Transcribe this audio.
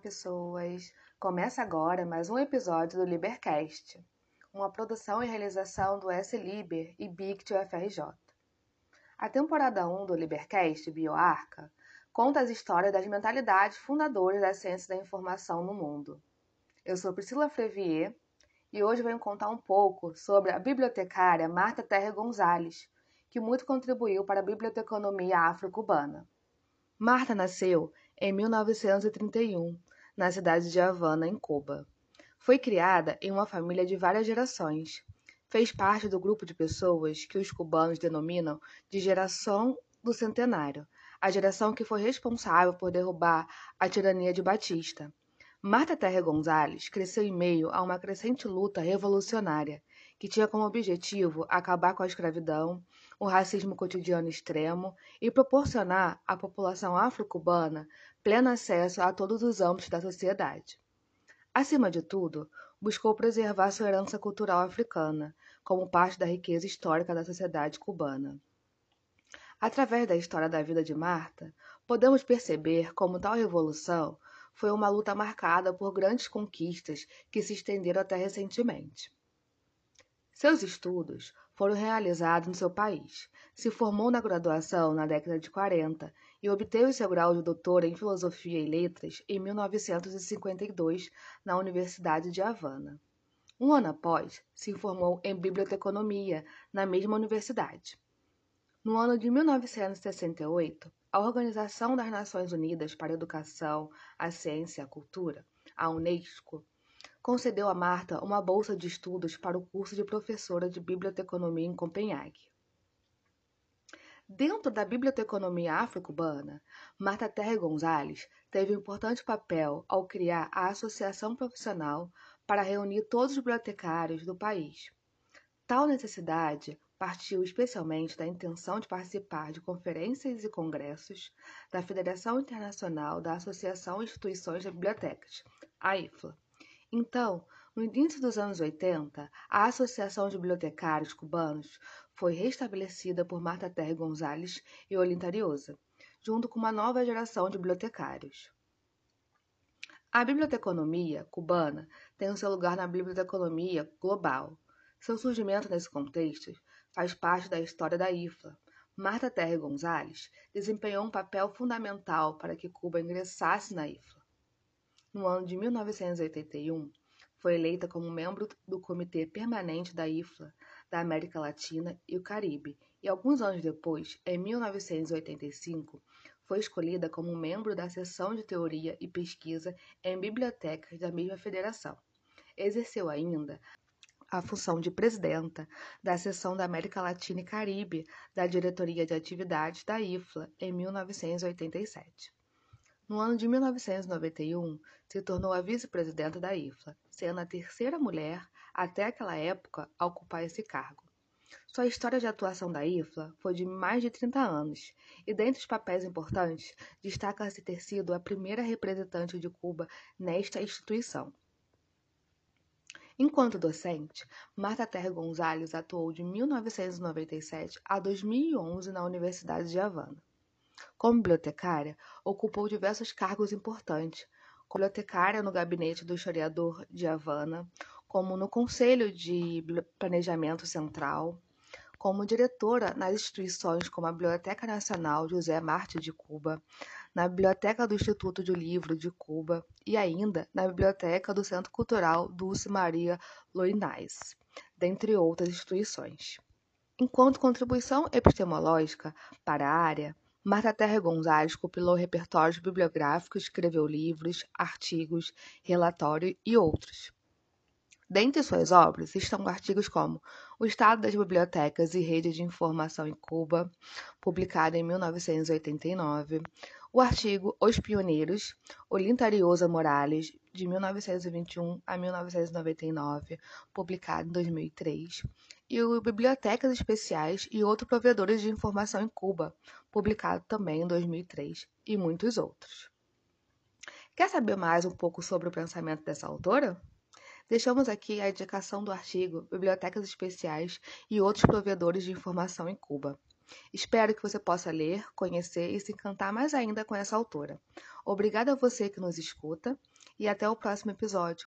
pessoas! Começa agora mais um episódio do Libercast, uma produção e realização do S-Liber e BICT UFRJ. A temporada 1 do Libercast Bioarca conta as histórias das mentalidades fundadoras da ciência da informação no mundo. Eu sou Priscila Frevier e hoje venho contar um pouco sobre a bibliotecária Marta Terra Gonzalez, que muito contribuiu para a biblioteconomia afro-cubana. Marta nasceu em 1931 na cidade de Havana, em Cuba. Foi criada em uma família de várias gerações. Fez parte do grupo de pessoas que os cubanos denominam de geração do centenário, a geração que foi responsável por derrubar a tirania de Batista. Marta Terra Gonzalez cresceu em meio a uma crescente luta revolucionária que tinha como objetivo acabar com a escravidão, o racismo cotidiano extremo e proporcionar à população afro-cubana pleno acesso a todos os âmbitos da sociedade. Acima de tudo, buscou preservar sua herança cultural africana, como parte da riqueza histórica da sociedade cubana. Através da história da vida de Marta, podemos perceber como tal revolução foi uma luta marcada por grandes conquistas que se estenderam até recentemente. Seus estudos foram realizados no seu país. Se formou na graduação na década de 40 e obteve seu grau de doutora em Filosofia e Letras em 1952 na Universidade de Havana. Um ano após, se formou em Biblioteconomia na mesma universidade. No ano de 1968, a Organização das Nações Unidas para a Educação, a Ciência e a Cultura, a Unesco, concedeu a Marta uma bolsa de estudos para o curso de professora de biblioteconomia em Copenhague. Dentro da biblioteconomia afro-cubana, Marta Terra Gonzalez teve um importante papel ao criar a Associação Profissional para reunir todos os bibliotecários do país. Tal necessidade partiu especialmente da intenção de participar de conferências e congressos da Federação Internacional da Associação Instituições de Bibliotecas, a IFLA então, no início dos anos 80, a Associação de Bibliotecários Cubanos foi restabelecida por Marta Terre Gonzalez e Olinda Ariosa, junto com uma nova geração de bibliotecários. A biblioteconomia cubana tem o seu lugar na biblioteconomia global. Seu surgimento nesse contexto faz parte da história da IFLA. Marta Terre Gonzalez desempenhou um papel fundamental para que Cuba ingressasse na IFLA no ano de 1981, foi eleita como membro do Comitê Permanente da IFLA da América Latina e o Caribe, e alguns anos depois, em 1985, foi escolhida como membro da seção de teoria e pesquisa em bibliotecas da mesma federação. Exerceu ainda a função de presidenta da seção da América Latina e Caribe da Diretoria de Atividades da IFLA em 1987. No ano de 1991, se tornou a vice-presidenta da IFLA, sendo a terceira mulher até aquela época a ocupar esse cargo. Sua história de atuação da IFLA foi de mais de 30 anos, e dentre os papéis importantes, destaca-se ter sido a primeira representante de Cuba nesta instituição. Enquanto docente, Marta Terra Gonzalez atuou de 1997 a 2011 na Universidade de Havana. Como bibliotecária, ocupou diversos cargos importantes, como bibliotecária no gabinete do historiador de Havana, como no Conselho de Planejamento Central, como diretora nas instituições como a Biblioteca Nacional José Martí de Cuba, na Biblioteca do Instituto de Livro de Cuba e ainda na Biblioteca do Centro Cultural Dulce Maria Loinais, dentre outras instituições. Enquanto contribuição epistemológica para a área, Marta Terra Gonzalez compilou repertórios bibliográficos, escreveu livros, artigos, relatório e outros. Dentre suas obras estão artigos como O Estado das Bibliotecas e Rede de Informação em Cuba, publicado em 1989, o artigo Os Pioneiros, Olinda Ariosa Morales, de 1921 a 1999, publicado em 2003, e o Bibliotecas Especiais e outros provedores de informação em Cuba, publicado também em 2003, e muitos outros. Quer saber mais um pouco sobre o pensamento dessa autora? Deixamos aqui a indicação do artigo Bibliotecas Especiais e outros provedores de informação em Cuba. Espero que você possa ler, conhecer e se encantar mais ainda com essa autora. Obrigada a você que nos escuta e até o próximo episódio.